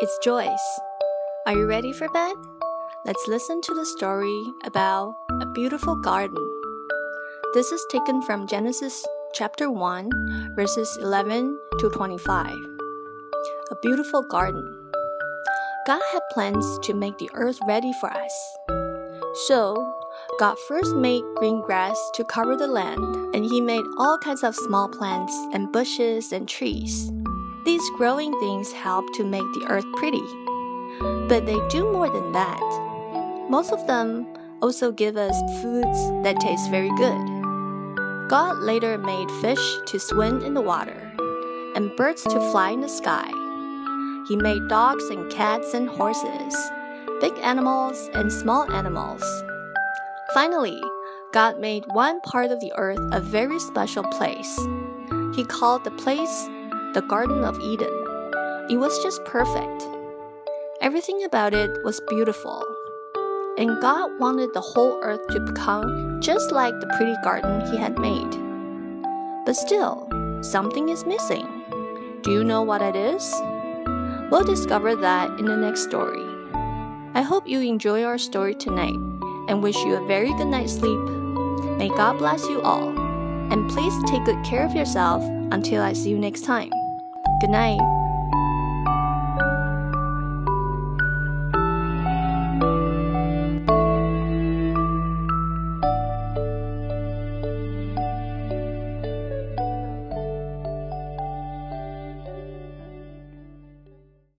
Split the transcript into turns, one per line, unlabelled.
it's Joyce. Are you ready for bed? Let's listen to the story about a beautiful garden. This is taken from Genesis chapter 1, verses 11 to 25. A beautiful garden. God had plans to make the earth ready for us. So, God first made green grass to cover the land, and He made all kinds of small plants and bushes and trees. These growing things help to make the earth pretty. But they do more than that. Most of them also give us foods that taste very good. God later made fish to swim in the water and birds to fly in the sky. He made dogs and cats and horses, big animals and small animals. Finally, God made one part of the earth a very special place. He called the place the Garden of Eden. It was just perfect. Everything about it was beautiful. And God wanted the whole earth to become just like the pretty garden He had made. But still, something is missing. Do you know what it is? We'll discover that in the next story. I hope you enjoy our story tonight and wish you a very good night's sleep. May God bless you all. And please take good care of yourself until I see you next time. Good night.